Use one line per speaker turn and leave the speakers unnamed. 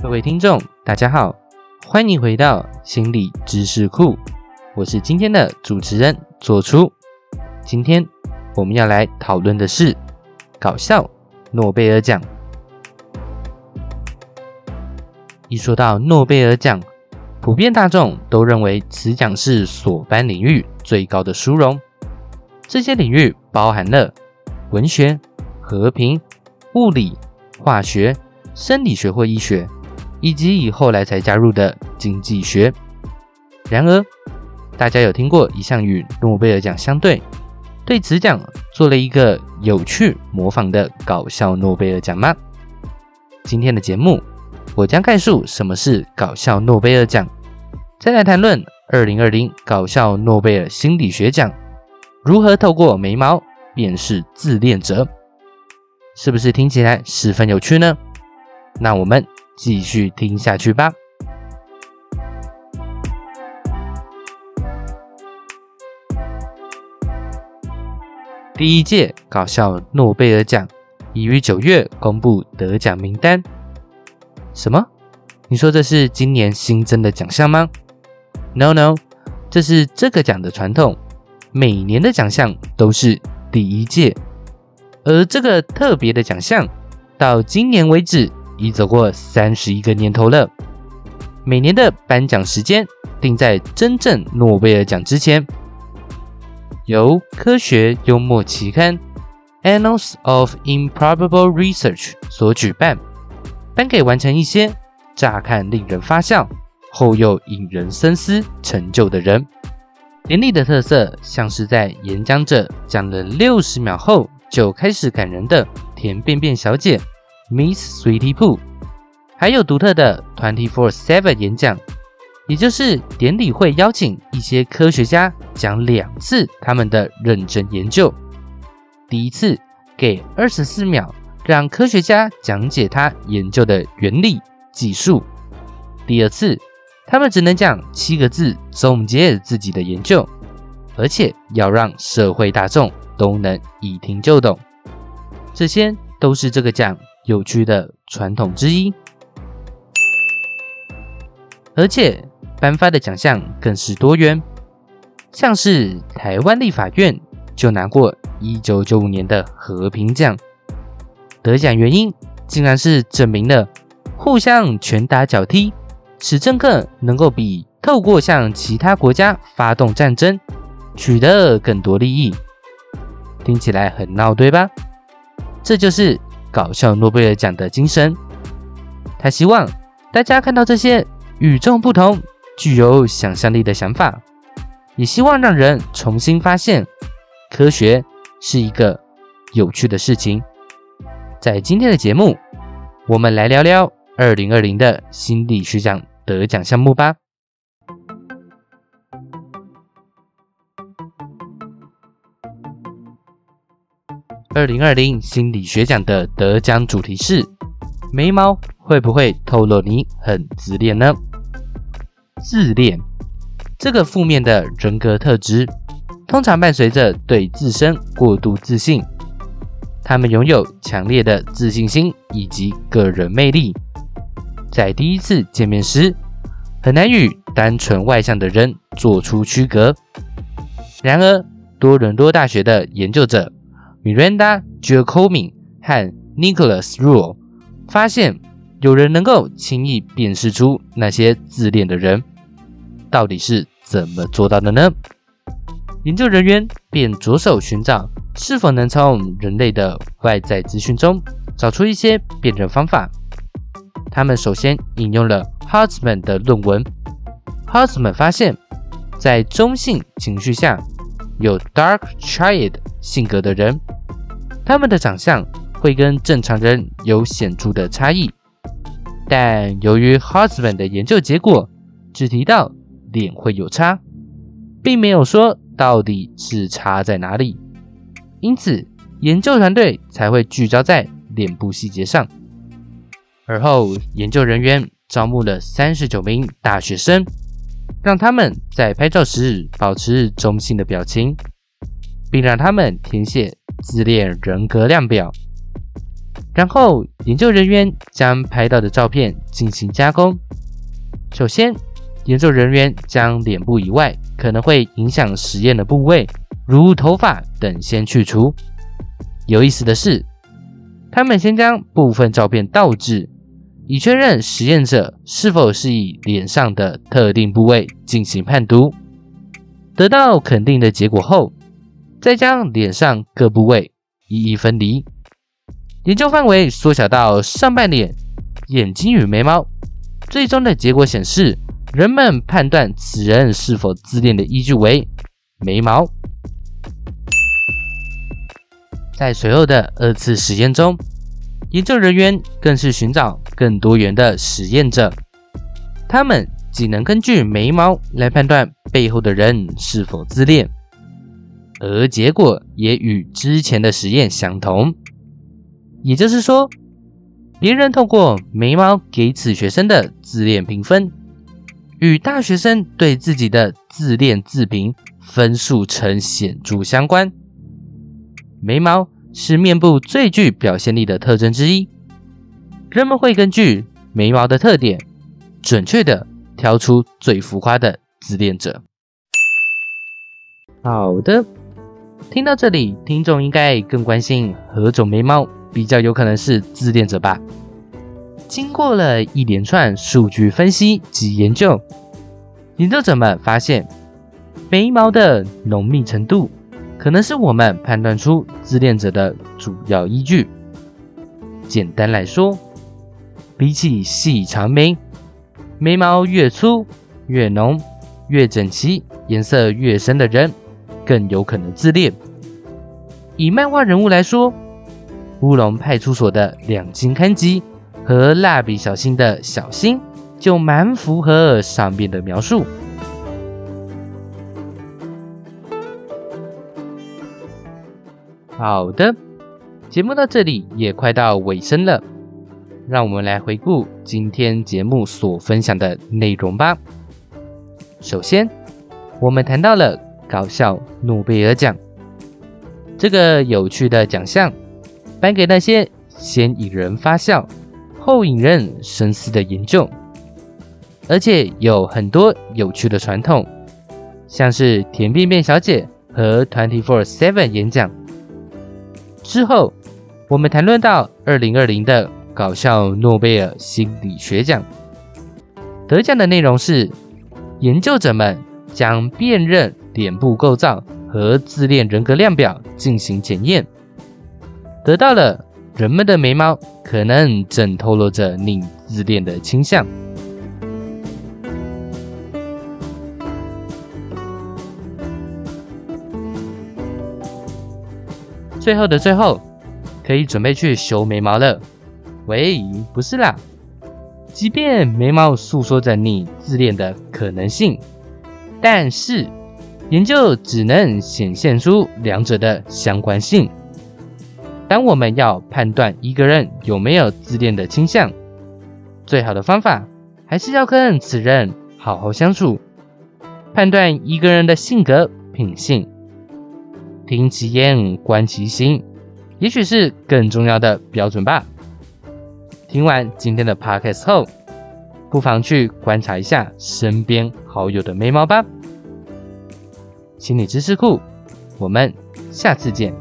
各位听众，大家好，欢迎回到心理知识库，我是今天的主持人左初。今天我们要来讨论的是搞笑诺贝尔奖。一说到诺贝尔奖，普遍大众都认为此奖是所颁领域最高的殊荣。这些领域包含了文学、和平、物理、化学、生理学或医学。以及以后来才加入的经济学。然而，大家有听过一项与诺贝尔奖相对，对此奖做了一个有趣模仿的搞笑诺贝尔奖吗？今天的节目，我将概述什么是搞笑诺贝尔奖，再来谈论二零二零搞笑诺贝尔心理学奖如何透过眉毛辨识自恋者，是不是听起来十分有趣呢？那我们。继续听下去吧。第一届搞笑诺贝尔奖已于九月公布得奖名单。什么？你说这是今年新增的奖项吗？No No，这是这个奖的传统，每年的奖项都是第一届，而这个特别的奖项到今年为止。已走过三十一个年头了。每年的颁奖时间定在真正诺贝尔奖之前，由科学幽默期刊《Annals of Improbable Research》所举办，颁给完成一些乍看令人发笑，后又引人深思成就的人。典礼的特色像是在演讲者讲了六十秒后就开始感人的甜便便小姐。Miss Sweetie Pooh，还有独特的 Twenty Four Seven 演讲，也就是典礼会邀请一些科学家讲两次他们的认真研究。第一次给二十四秒，让科学家讲解他研究的原理技术；第二次，他们只能讲七个字总结自己的研究，而且要让社会大众都能一听就懂。这些都是这个奖。有趣的传统之一，而且颁发的奖项更是多元，像是台湾立法院就拿过一九九五年的和平奖，得奖原因竟然是证明了互相拳打脚踢，使政客能够比透过向其他国家发动战争，取得更多利益，听起来很闹，对吧？这就是。搞笑诺贝尔奖的精神，他希望大家看到这些与众不同、具有想象力的想法，也希望让人重新发现科学是一个有趣的事情。在今天的节目，我们来聊聊二零二零的心理学奖得奖项目吧。二零二零心理学奖的得奖主题是：眉毛会不会透露你很自恋呢？自恋这个负面的人格特质，通常伴随着对自身过度自信。他们拥有强烈的自信心以及个人魅力，在第一次见面时，很难与单纯外向的人做出区隔。然而，多伦多大学的研究者。Miranda Giacomi 和 Nicholas Rule 发现，有人能够轻易辨识出那些自恋的人，到底是怎么做到的呢？研究人员便着手寻找是否能从人类的外在资讯中找出一些辨认方法。他们首先引用了 Hartman 的论文。Hartman 发现，在中性情绪下有 Dark child 性格的人。他们的长相会跟正常人有显著的差异，但由于 Husband 的研究结果只提到脸会有差，并没有说到底是差在哪里，因此研究团队才会聚焦在脸部细节上。而后，研究人员招募了三十九名大学生，让他们在拍照时保持中性的表情，并让他们填写。自恋人格量表，然后研究人员将拍到的照片进行加工。首先，研究人员将脸部以外可能会影响实验的部位，如头发等，先去除。有意思的是，他们先将部分照片倒置，以确认实验者是否是以脸上的特定部位进行判读。得到肯定的结果后，再将脸上各部位一一分离，研究范围缩小到上半脸、眼睛与眉毛。最终的结果显示，人们判断此人是否自恋的依据为眉毛。在随后的二次实验中，研究人员更是寻找更多元的实验者，他们仅能根据眉毛来判断背后的人是否自恋，而结果也与之前的实验相同。也就是说，别人透过眉毛给此学生的自恋评分，与大学生对自己的自恋自评分数呈显著相关。眉毛是面部最具表现力的特征之一，人们会根据眉毛的特点，准确的挑出最浮夸的自恋者。好的，听到这里，听众应该更关心何种眉毛比较有可能是自恋者吧？经过了一连串数据分析及研究，研究者们发现眉毛的浓密程度。可能是我们判断出自恋者的主要依据。简单来说，比起细长眉，眉毛越粗、越浓、越整齐、颜色越深的人，更有可能自恋。以漫画人物来说，乌龙派出所的两金看吉和蜡笔小新的小新，就蛮符合上面的描述。好的，节目到这里也快到尾声了，让我们来回顾今天节目所分享的内容吧。首先，我们谈到了搞笑诺贝尔奖这个有趣的奖项，颁给那些先引人发笑，后引人深思的研究，而且有很多有趣的传统，像是甜便便小姐和 Twenty Four Seven 演讲。之后，我们谈论到二零二零的搞笑诺贝尔心理学奖，得奖的内容是研究者们将辨认脸部构造和自恋人格量表进行检验，得到了人们的眉毛可能正透露着你自恋的倾向。最后的最后，可以准备去修眉毛了。喂，不是啦。即便眉毛诉说着你自恋的可能性，但是研究只能显现出两者的相关性。当我们要判断一个人有没有自恋的倾向，最好的方法还是要跟此人好好相处，判断一个人的性格品性。听其言，观其行，也许是更重要的标准吧。听完今天的 podcast 后，不妨去观察一下身边好友的眉毛吧。心理知识库，我们下次见。